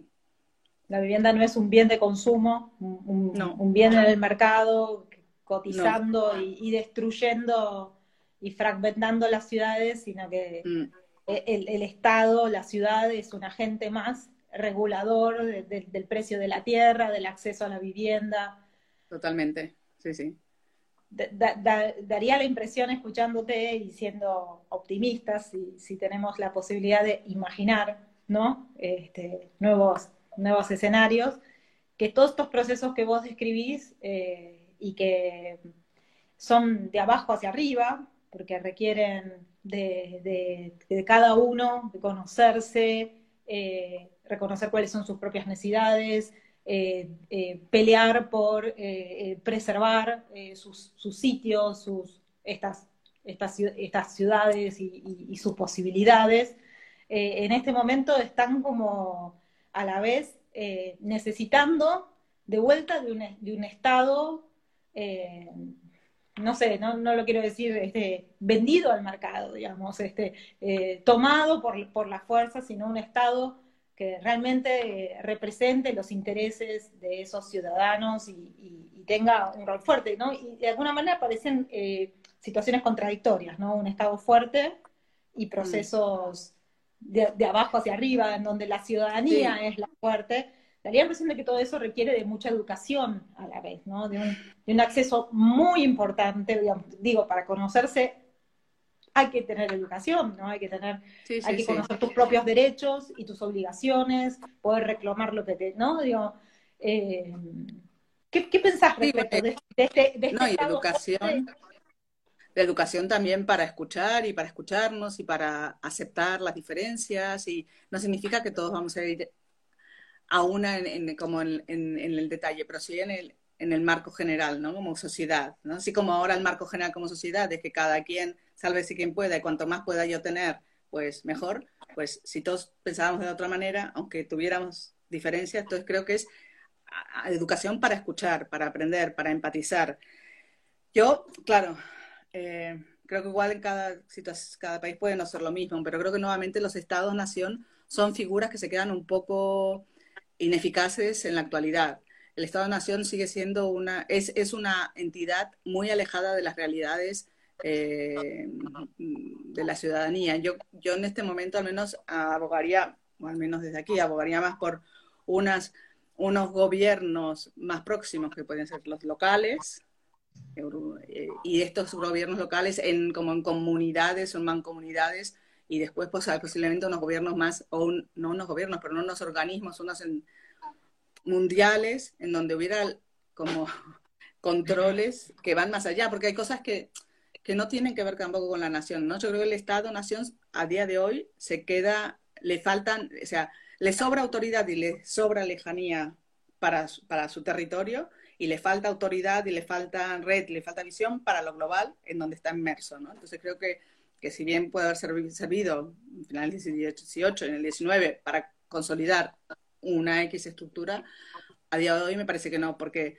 La vivienda no es un bien de consumo, un, bien en el mercado, cotizando y, destruyendo y fragmentando las ciudades, sino que mm. e, el, Estado, la ciudad es un agente más regulador del precio de la tierra, del acceso a la vivienda. Totalmente, sí, sí daría la impresión escuchándote y siendo optimistas, si, si tenemos la posibilidad de imaginar ¿no? Este, nuevos, nuevos escenarios, que todos estos procesos que vos describís eh, y que son de abajo hacia arriba, porque requieren de, cada uno, de conocerse, eh, reconocer cuáles son sus propias necesidades, pelear por eh, preservar sus, sitios, sus, estas, estas, ciudades y, sus posibilidades, en este momento están como a la vez necesitando de vuelta de un, de un Estado, no sé, no, no, lo quiero decir este, vendido al mercado, digamos, este, tomado por, por la fuerza, sino un Estado que realmente represente los intereses de esos ciudadanos y, tenga un rol fuerte, ¿no? Y de alguna manera parecen eh, situaciones contradictorias, ¿no? Un Estado fuerte y procesos de, abajo hacia arriba, en donde la ciudadanía es la fuerte. Daría la impresión de que todo eso requiere de mucha educación a la vez, ¿no? De un, de un acceso muy importante, digamos, digo, para conocerse hay que tener educación, ¿no? Hay que tener, hay que conocer tus propios derechos y tus obligaciones, poder reclamar lo que te, ¿no? Digo, eh, ¿qué, ¿qué, pensás respecto de, este, de no, y educación, de educación también para escuchar y para escucharnos y para aceptar las diferencias y no significa que todos vamos a ir a una en, como en, en, el detalle, pero sí en el, en el marco general, ¿no? Como sociedad, ¿no? Así como ahora el marco general como sociedad es que cada quien si quien pueda y cuanto más pueda yo tener, pues mejor. Pues si todos pensábamos de otra manera, aunque tuviéramos diferencias, entonces creo que es educación para escuchar, para aprender, para empatizar. Yo, claro, eh, creo que igual en cada, cada país puede no ser lo mismo, pero creo que nuevamente los estados-nación son figuras que se quedan un poco ineficaces en la actualidad. El Estado-Nación sigue siendo una, es, es, una entidad muy alejada de las realidades eh, de la ciudadanía. Yo, yo en este momento al menos abogaría, o al menos desde aquí, abogaría más por unas, unos gobiernos más próximos que pueden ser los locales, eh, y estos gobiernos locales en, como en comunidades o en mancomunidades y después pues, posiblemente unos gobiernos más, o no unos gobiernos, pero no unos organismos, unos mundiales en donde hubiera como controles que van más allá, porque hay cosas que, que no tienen que ver tampoco con la nación, ¿no? Yo creo que el Estado-nación a día de hoy se queda, le faltan, o sea, le sobra autoridad y le sobra lejanía para, para su territorio, y le falta autoridad y le falta red, y le falta visión para lo global en donde está inmerso, ¿no? Entonces creo que, que si bien puede haber servido en final del 18 y en el 19 para consolidar una X estructura, a día de hoy me parece que no, porque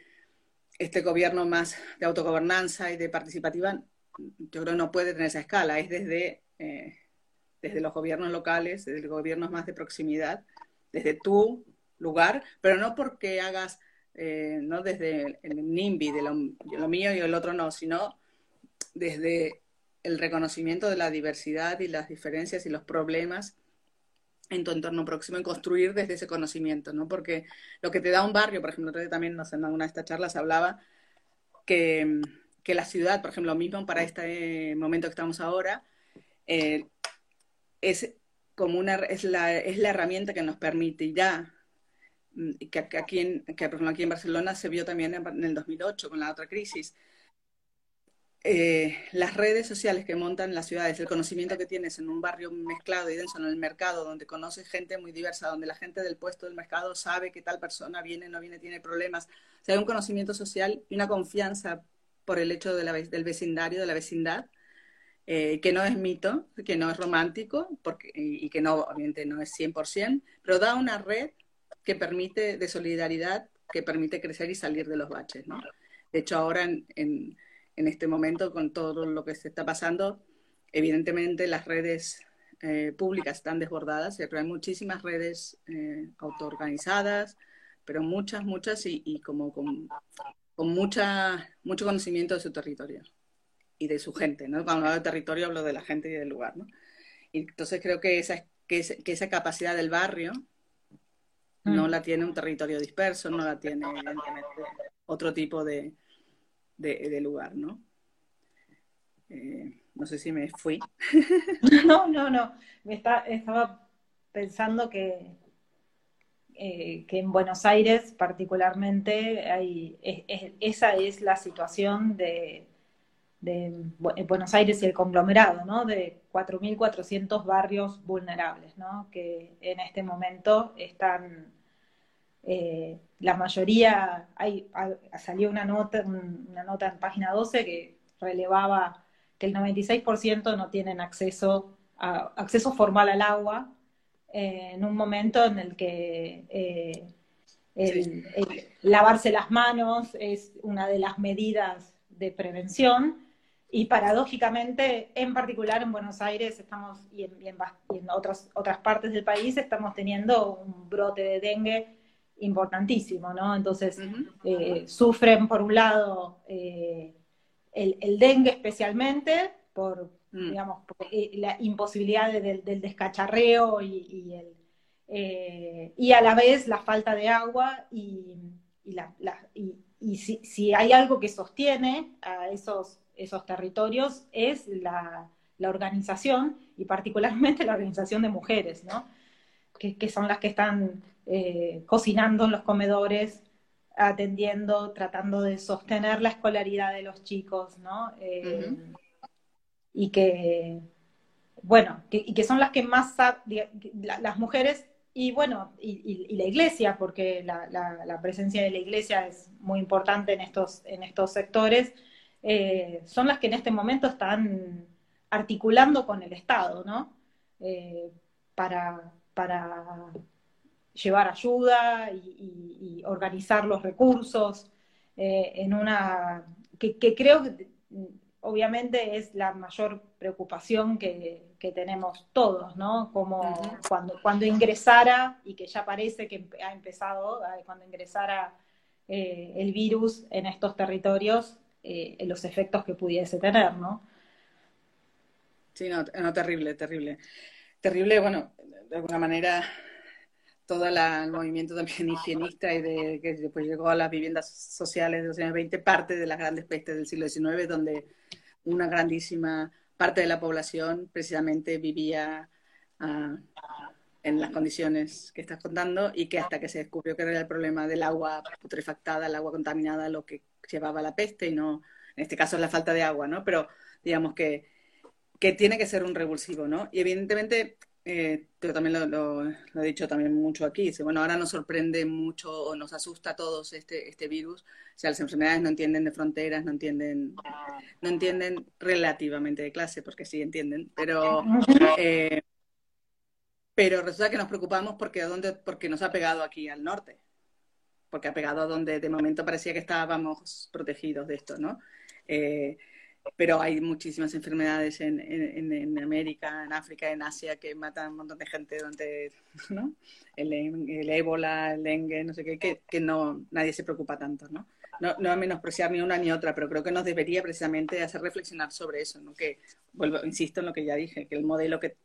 este gobierno más de autogobernanza y de participativa, yo creo no puede tener esa escala, es desde, eh, desde los gobiernos locales, desde los gobiernos más de proximidad, desde tu lugar, pero no porque hagas eh, no desde el NIMBY, de lo, mío y el otro no, sino desde el reconocimiento de la diversidad y las diferencias y los problemas en tu entorno próximo y construir desde ese conocimiento, ¿no? Porque lo que te da un barrio, por ejemplo, también no sé, en alguna de estas charlas hablaba que, que la ciudad, por ejemplo, lo mismo para este momento que estamos ahora, eh, es como una es la, es la herramienta que nos permitirá Mm, que, aquí en, que aquí en Barcelona se vio también en, el 2008 con la otra crisis. Eh, las redes sociales que montan las ciudades, el conocimiento que tienes en un barrio mezclado y denso en el mercado, donde conoces gente muy diversa, donde la gente del puesto del mercado sabe que tal persona viene, no viene, tiene problemas. O sea, hay un conocimiento social y una confianza por el hecho de la, del vecindario, de la vecindad, eh, que no es mito, que no es romántico porque, y, y que no, obviamente no es 100%, pero da una red que permite, de solidaridad, que permite crecer y salir de los baches, ¿no? De hecho, ahora en, en, este momento, con todo lo que se está pasando, evidentemente las redes eh, públicas están desbordadas, pero hay muchísimas redes eh, autoorganizadas, pero muchas, muchas y, y como con, con, mucha, mucho conocimiento de su territorio y de su gente, ¿no? Cuando hablo de territorio hablo de la gente y del lugar, ¿no? Y entonces creo que esa, que, que esa capacidad del barrio no mm. la tiene un territorio disperso, no la tiene otro tipo de, de, lugar, ¿no? Eh, no sé si me fui. No, no, no. Me está, estaba pensando que, eh, que en Buenos Aires particularmente hay, esa es la situación de, de, Buenos Aires y el conglomerado, ¿no? De 4.400 barrios vulnerables, ¿no? Que en este momento están eh, la mayoría, hay, salió una nota, una nota en página 12 que relevaba que el 96% no tienen acceso, a, acceso formal al agua eh, en un momento en el que eh, lavarse las manos es una de las medidas de prevención. Y paradójicamente, en particular en Buenos Aires estamos y en, y en otras, otras partes del país estamos teniendo un brote de dengue importantísimo, ¿no? Entonces, eh, sufren por un lado eh, el, dengue especialmente, por, mm. digamos, eh, la imposibilidad del descacharreo y, el, y, a la vez la falta de agua y, y si, si, hay algo que sostiene a esos, esos territorios es la, la organización y particularmente la organización de mujeres, ¿no? Que, que son las que están eh, cocinando en los comedores, atendiendo, tratando de sostener la escolaridad de los chicos, ¿no? Eh, y que, bueno, y que son las que más, las mujeres y bueno, y, la iglesia, porque la, presencia de la iglesia es muy importante en estos, en estos sectores, eh, son las que en este momento están articulando con el Estado, ¿no? para, para llevar ayuda y, organizar los recursos eh, en una que, creo que obviamente es la mayor preocupación que, tenemos todos, ¿no? Como cuando, cuando ingresara, y que ya parece que ha empezado, cuando ingresara eh, el virus en estos territorios, eh, los efectos que pudiese tener, ¿no? Sí, no, no, terrible, terrible. Terrible, bueno, de alguna manera todo el movimiento también higienista y de que después llegó a las viviendas sociales de los años 20, parte de las grandes pestes del siglo XIX, donde una grandísima parte de la población precisamente vivía ah, en las condiciones que estás contando y que hasta que se descubrió que era el problema del agua putrefactada, el agua contaminada, lo que llevaba la peste y no, en este caso es la falta de agua, ¿no? Pero digamos que, que tiene que ser un revulsivo, ¿no? Y evidentemente eh, yo también lo, he dicho también mucho aquí, bueno, ahora nos sorprende mucho o nos asusta a todos este, este virus, o sea, las enfermedades no entienden de fronteras, no entienden, no entienden relativamente de clase, porque sí entienden, pero, eh, pero resulta que nos preocupamos porque, ¿dónde? porque nos ha pegado aquí al norte, porque ha pegado a donde de momento parecía que estábamos protegidos de esto, ¿no? Eh, pero hay muchísimas enfermedades en, en, América, en África, en Asia que matan a un montón de gente donde, ¿no? El, el ébola, el dengue, no sé qué, que, que, no, nadie se preocupa tanto, ¿no? ¿no? No menospreciar ni una ni otra, pero creo que nos debería precisamente hacer reflexionar sobre eso, ¿no? Que, vuelvo, insisto en lo que ya dije, que el modelo que,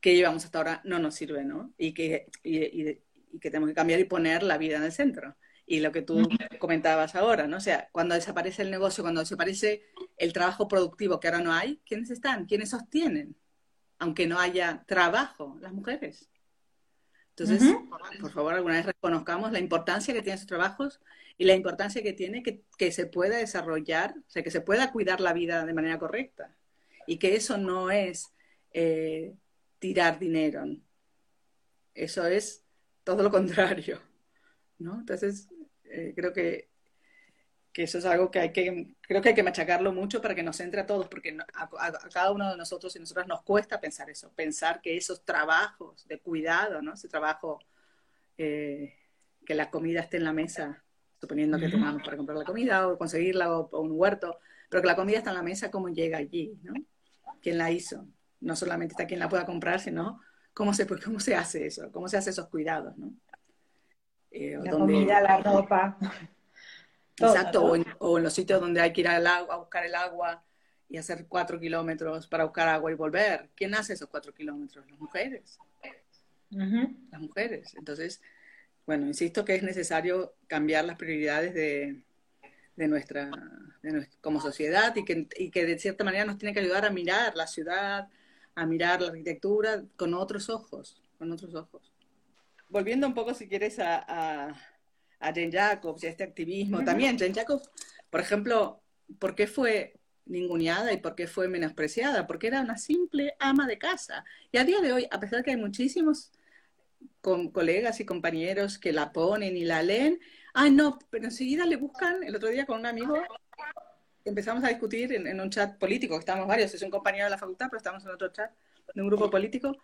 que llevamos hasta ahora no nos sirve, ¿no? Y que, y que tenemos que cambiar y poner la vida en el centro y lo que tú comentabas ahora, ¿no? O sea, cuando desaparece el negocio, cuando desaparece el trabajo productivo que ahora no hay, ¿quiénes están? ¿Quiénes sostienen? Aunque no haya trabajo, las mujeres. Entonces, por favor, alguna vez reconozcamos la importancia que tienen esos trabajos y la importancia que tiene que, que, se pueda desarrollar, o sea, que se pueda cuidar la vida de manera correcta. Y que eso no es eh, tirar dinero. Eso es todo lo contrario. ¿No? Entonces, eh, creo que, que, eso es algo que hay que, creo que hay que machacarlo mucho para que nos entre a todos, porque a, cada uno de nosotros y nosotras nos cuesta pensar eso, pensar que esos trabajos de cuidado, ¿no? Ese trabajo, eh, que la comida esté en la mesa, suponiendo que tomamos para comprar la comida o conseguirla o, un huerto, pero que la comida está en la mesa, ¿cómo llega allí, ¿no? ¿Quién la hizo? No solamente está quien la pueda comprar, sino cómo se, cómo se hace eso, cómo se hace esos cuidados, ¿no? Eh, la comida, la ropa. Exacto, o, en, los sitios donde hay que ir al agua, a buscar el agua y hacer cuatro kilómetros para buscar agua y volver. ¿Quién hace esos cuatro kilómetros? Las mujeres. Las mujeres. Entonces, bueno, insisto que es necesario cambiar las prioridades de, de, nuestra, como sociedad y que, y que de cierta manera nos tiene que ayudar a mirar la ciudad, a mirar la arquitectura con otros ojos, con otros ojos volviendo un poco, si quieres, a, a, Jane Jacobs y a este activismo, también. Jane Jacobs, por ejemplo, ¿por qué fue ninguneada y por qué fue menospreciada? Porque era una simple ama de casa. Y a día de hoy, a pesar de que hay muchísimos con colegas y compañeros que la ponen y la leen, ay no, pero enseguida le buscan, el otro día con un amigo empezamos a discutir en, en un chat político, estamos varios, es un compañero de la facultad, pero estamos en otro chat de un grupo político,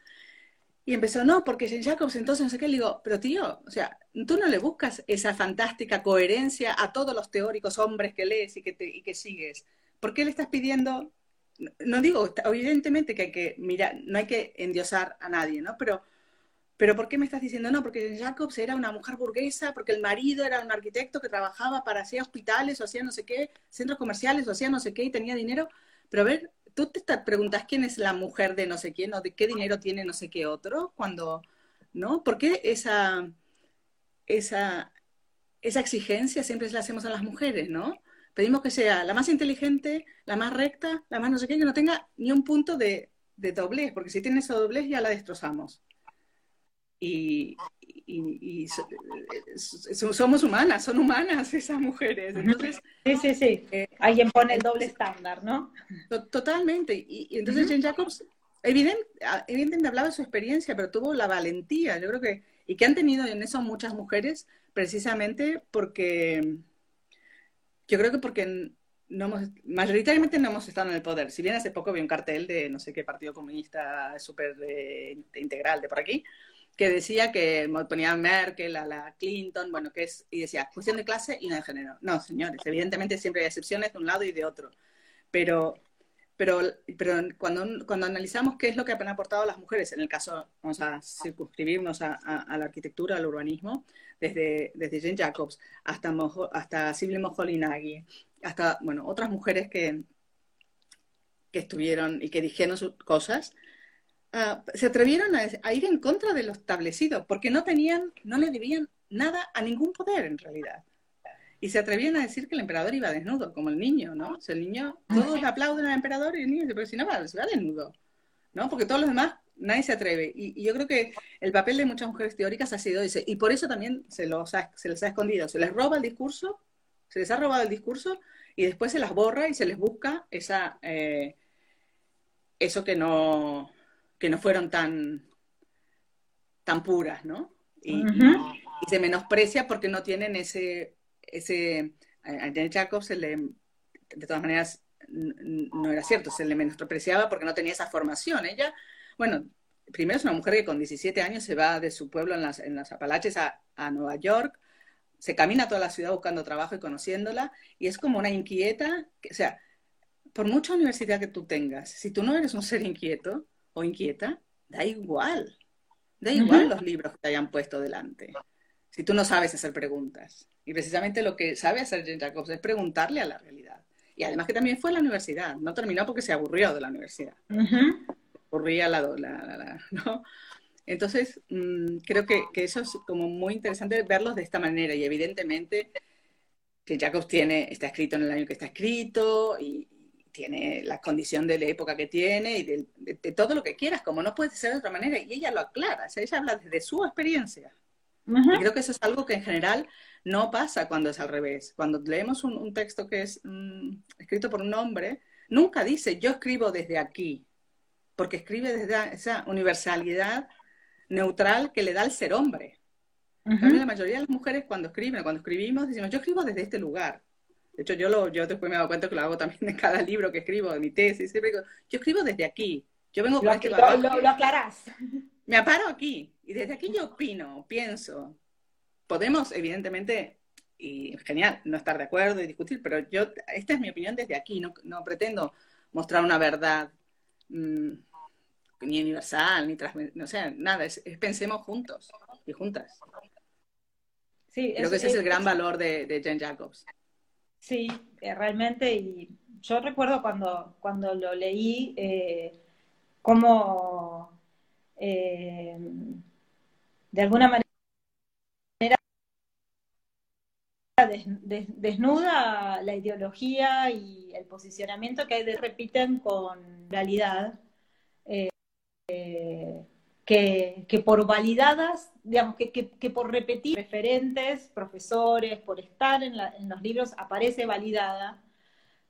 y empezó, no, porque Jane Jacobs, entonces no sé qué, le digo, pero tío, o sea, tú no le buscas esa fantástica coherencia a todos los teóricos hombres que lees y que, y que sigues. ¿Por qué le estás pidiendo? No digo, evidentemente que hay que, mira, no hay que endiosar a nadie, ¿no? Pero, pero ¿por qué me estás diciendo no? Porque Jane Jacobs era una mujer burguesa, porque el marido era un arquitecto que trabajaba para hacer hospitales o hacía no sé qué, centros comerciales o hacía no sé qué y tenía dinero. Pero a ver, tú te preguntas quién es la mujer de no sé quién o de qué dinero tiene no sé qué otro, cuando, ¿no? ¿Por qué esa, esa, esa exigencia siempre la hacemos a las mujeres, ¿no? Pedimos que sea la más inteligente, la más recta, la más no sé qué, que no tenga ni un punto de, de doblez, porque si tiene ese doblez ya la destrozamos. Y, y, somos humanas, son humanas esas mujeres. Entonces, sí, sí, sí. Eh, Alguien pone el doble estándar, ¿no? totalmente. Y, entonces Jane Jacobs, evidente, evidentemente hablaba de su experiencia, pero tuvo la valentía, yo creo que, y que han tenido en eso muchas mujeres, precisamente porque, yo creo que porque no hemos, mayoritariamente no hemos estado en el poder. Si bien hace poco vi un cartel de no sé qué partido comunista súper eh, integral de por aquí, que decía que ponía a Merkel, a la Clinton, bueno, que es, y decía, cuestión de clase y no de género. No, señores, evidentemente siempre hay excepciones de un lado y de otro. pero, pero, pero cuando, cuando analizamos qué es lo que han aportado las mujeres, en el caso, vamos a circunscribirnos a, la arquitectura, al urbanismo, desde, desde Jane Jacobs hasta, hasta Sibylle Moholy-Nagy, hasta, bueno, otras mujeres que, que estuvieron y que dijeron sus cosas, ah, se atrevieron a, ir en contra de lo establecido, porque no tenían, no le debían nada a ningún poder en realidad. Y se atrevían a decir que el emperador iba desnudo, como el niño, ¿no? O sea, el niño, todos le aplauden al emperador y el niño dice, pero si no va, se va desnudo, ¿no? Porque todos los demás, nadie se atreve. Y, yo creo que el papel de muchas mujeres teóricas ha sido ese, y por eso también se, los se les ha escondido, se les roba el discurso, se les ha robado el discurso y después se las borra y se les busca esa, eh, eso que no, que no fueron tan, tan puras, ¿no? Y, se menosprecia porque no tienen ese, ese, a Janet Jacobs se le, de todas maneras, no era cierto, se le menospreciaba porque no tenía esa formación. Ella, bueno, primero es una mujer que con 17 años se va de su pueblo en las, en las Apalaches a, a Nueva York, se camina toda la ciudad buscando trabajo y conociéndola, y es como una inquieta, o sea, por mucha universidad que tú tengas, si tú no eres un ser inquieto o inquieta, da igual. Da igual los libros que te hayan puesto delante. Si tú no sabes hacer preguntas. Y precisamente lo que sabe hacer Jane Jacobs es preguntarle a la realidad. Y además que también fue a la universidad. No terminó porque se aburrió de la universidad. Aburría la, la, ¿no? Entonces, mm, creo que, que, eso es como muy interesante verlos de esta manera. Y evidentemente que Jacobs tiene, está escrito en el año que está escrito y, tiene la condición de la época que tiene y de, todo lo que quieras, como no puede ser de otra manera, y ella lo aclara, o sea, ella habla desde su experiencia. Y creo que eso es algo que en general no pasa cuando es al revés. Cuando leemos un, texto que es mm, escrito por un hombre, nunca dice yo escribo desde aquí, porque escribe desde esa universalidad neutral que le da el ser hombre. La mayoría de las mujeres cuando escriben, cuando escribimos, decimos yo escribo desde este lugar. De hecho, yo, lo, yo después me he dado cuenta que lo hago también en cada libro que escribo, de mi tesis. Siempre digo, yo escribo desde aquí. Yo vengo con este lo, lo, lo aclarás. Me aparo aquí. Y desde aquí yo opino, pienso. Podemos, evidentemente, y genial, no estar de acuerdo y discutir, pero yo, esta es mi opinión desde aquí. No, no pretendo mostrar una verdad mm, ni universal, ni transmitir, no sé, nada. Es, pensemos juntos y juntas. Sí, Creo que ese es, el gran valor de, de Jane Jacobs. Sí, eh, realmente, y yo recuerdo cuando, cuando lo leí, eh, como eh, de alguna manera desnuda la ideología y el posicionamiento que hay repiten con realidad, que, por validadas, digamos, que, por repetir referentes, profesores, por estar en, los libros, aparece validada,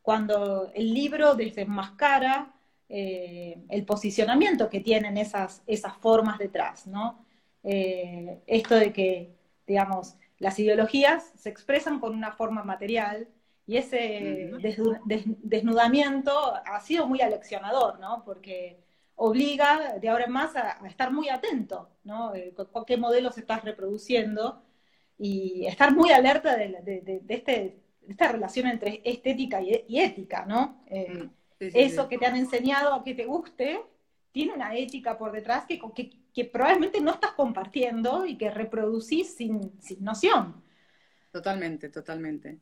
cuando el libro desenmascara eh, el posicionamiento que tienen esas, esas formas detrás, ¿no? Eh, esto de que, digamos, las ideologías se expresan con una forma material y ese desnudamiento ha sido muy aleccionador, ¿no? Porque obliga de ahora en más a, estar muy atento, ¿no? Eh, con, qué modelos estás reproduciendo y estar muy alerta de, este, esta relación entre estética y, ética, ¿no? Eh, mm, eso que te han enseñado a que te guste tiene una ética por detrás que, que, probablemente no estás compartiendo y que reproducís sin, sin noción. Totalmente, totalmente.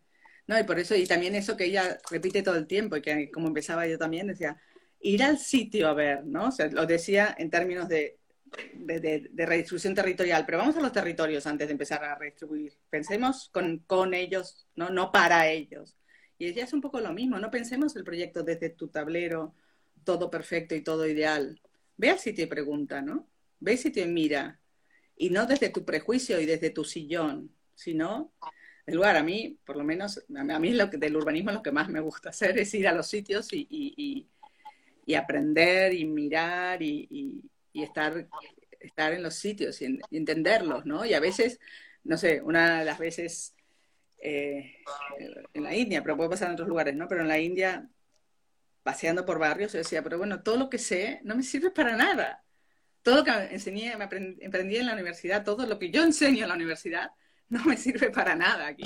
No, y por eso, y también eso que ella repite todo el tiempo, y que como empezaba yo también, decía, ir al sitio a ver, ¿no? O sea, lo decía en términos de, de, redistribución territorial, pero vamos a los territorios antes de empezar a redistribuir. Pensemos con, ellos, ¿no? no para ellos. Y ya es un poco lo mismo, no pensemos el proyecto desde tu tablero, todo perfecto y todo ideal. Ve al sitio y pregunta, ¿no? Ve al sitio y mira. Y no desde tu prejuicio y desde tu sillón, sino, en lugar, a mí, por lo menos, a mí lo que, del urbanismo lo que más me gusta hacer es ir a los sitios y aprender y mirar y, estar, estar en los sitios y, entenderlos, ¿no? Y a veces, no sé, una de las veces eh, en la India, pero puede pasar en otros lugares, ¿no? Pero en la India, paseando por barrios, yo decía, pero bueno, todo lo que sé no me sirve para nada. Todo lo que enseñé, me aprendí, en la universidad, todo lo que yo enseño en la universidad, no me sirve para nada aquí.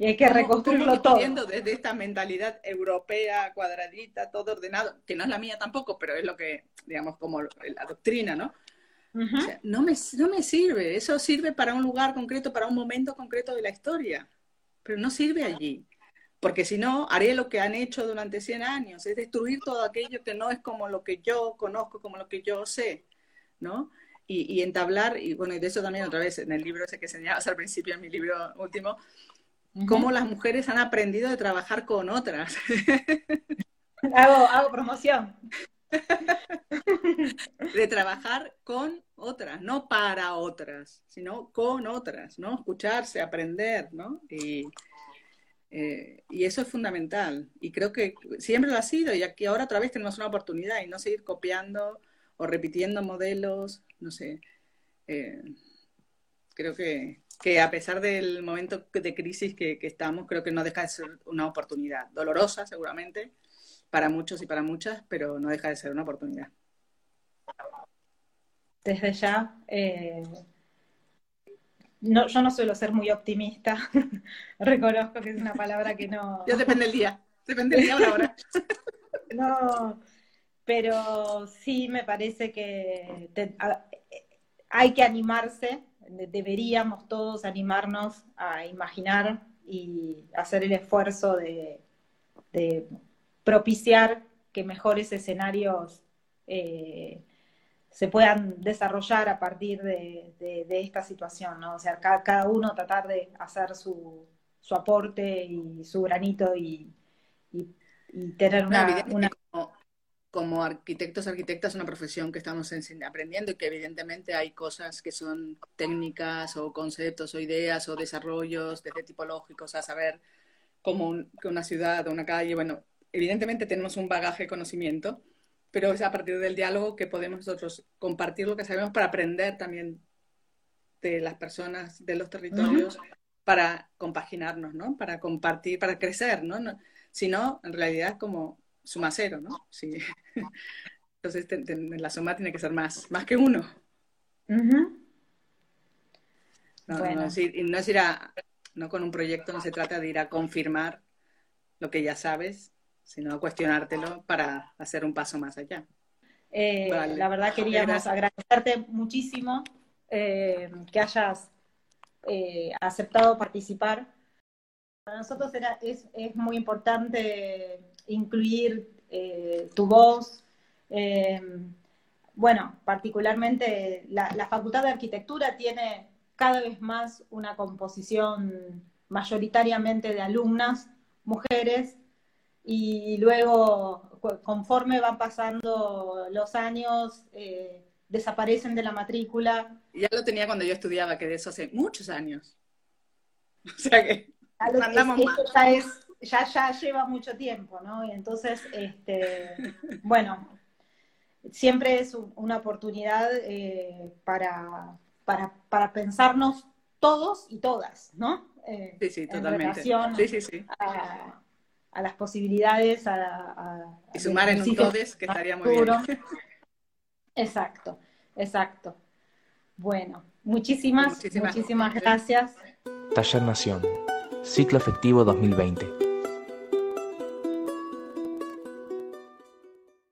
Y hay que reconstruirlo todo. desde esta mentalidad europea, cuadradita, todo ordenado, que no es la mía tampoco, pero es lo que, digamos, como la doctrina, ¿no? no, me, no me sirve, eso sirve para un lugar concreto, para un momento concreto de la historia, pero no sirve allí. Porque si no, haré lo que han hecho durante 100 años, es destruir todo aquello que no es como lo que yo conozco, como lo que yo sé, ¿no? Y, entablar, y bueno, y de eso también otra vez en el libro ese que señalabas al principio, en mi libro último, cómo las mujeres han aprendido de trabajar con otras. hago, hago promoción. de trabajar con otras, no para otras, sino con otras, ¿no? Escucharse, aprender, ¿no? Y, eh, y eso es fundamental. Y creo que siempre lo ha sido, y aquí ahora otra vez tenemos una oportunidad y no seguir copiando o repitiendo modelos, no sé. Eh, creo que, que, a pesar del momento de crisis que, que estamos, creo que no deja de ser una oportunidad, dolorosa seguramente, para muchos y para muchas, pero no deja de ser una oportunidad. Desde ya, eh, no, yo no suelo ser muy optimista, reconozco que es una palabra que no... Ya depende del día, depende del día o la hora. no, pero sí me parece que hay que animarse, deberíamos todos animarnos a imaginar y hacer el esfuerzo de propiciar que mejores escenarios eh, se puedan desarrollar a partir de, esta situación, ¿no? O sea, cada, uno tratar de hacer su, aporte y su granito y, tener una... Como, arquitectos, arquitectas, una profesión que estamos aprendiendo y que evidentemente hay cosas que son técnicas o conceptos o ideas o desarrollos desde tipológicos a saber como que una ciudad o una calle, bueno, evidentemente tenemos un bagaje de conocimiento, pero es a partir del diálogo que podemos nosotros compartir lo que sabemos para aprender también de las personas, de los territorios, para compaginarnos, ¿no? Para compartir, para crecer, ¿no? si no, en realidad como suma cero, ¿no? Sí. Entonces la suma tiene que ser más, más que uno. no, no, es ir, no es ir a, no con un proyecto no se trata de ir a confirmar lo que ya sabes, sino a cuestionártelo para hacer un paso más allá. Eh, la verdad queríamos agradecerte muchísimo eh, que hayas eh, aceptado participar. Para nosotros es, muy importante incluir tu voz. bueno, particularmente la, la Facultad de Arquitectura tiene cada vez más una composición mayoritariamente de alumnas, mujeres, y luego, conforme van pasando los años, eh, desaparecen de la matrícula. Ya lo tenía cuando yo estudiaba, que de eso hace muchos años. O sea que mandamos Ya, es, ya, ya lleva mucho tiempo, ¿no? Y entonces, este, bueno, siempre es una oportunidad eh, para, para, para, pensarnos todos y todas, ¿no? Eh, sí, sí, totalmente. sí, sí, sí a las posibilidades. A, y sumar en un todes, que estaría muy bien. Exacto, exacto. Bueno, muchísimas, muchísimas, muchísimas gracias. Taller Nación, ciclo efectivo 2020.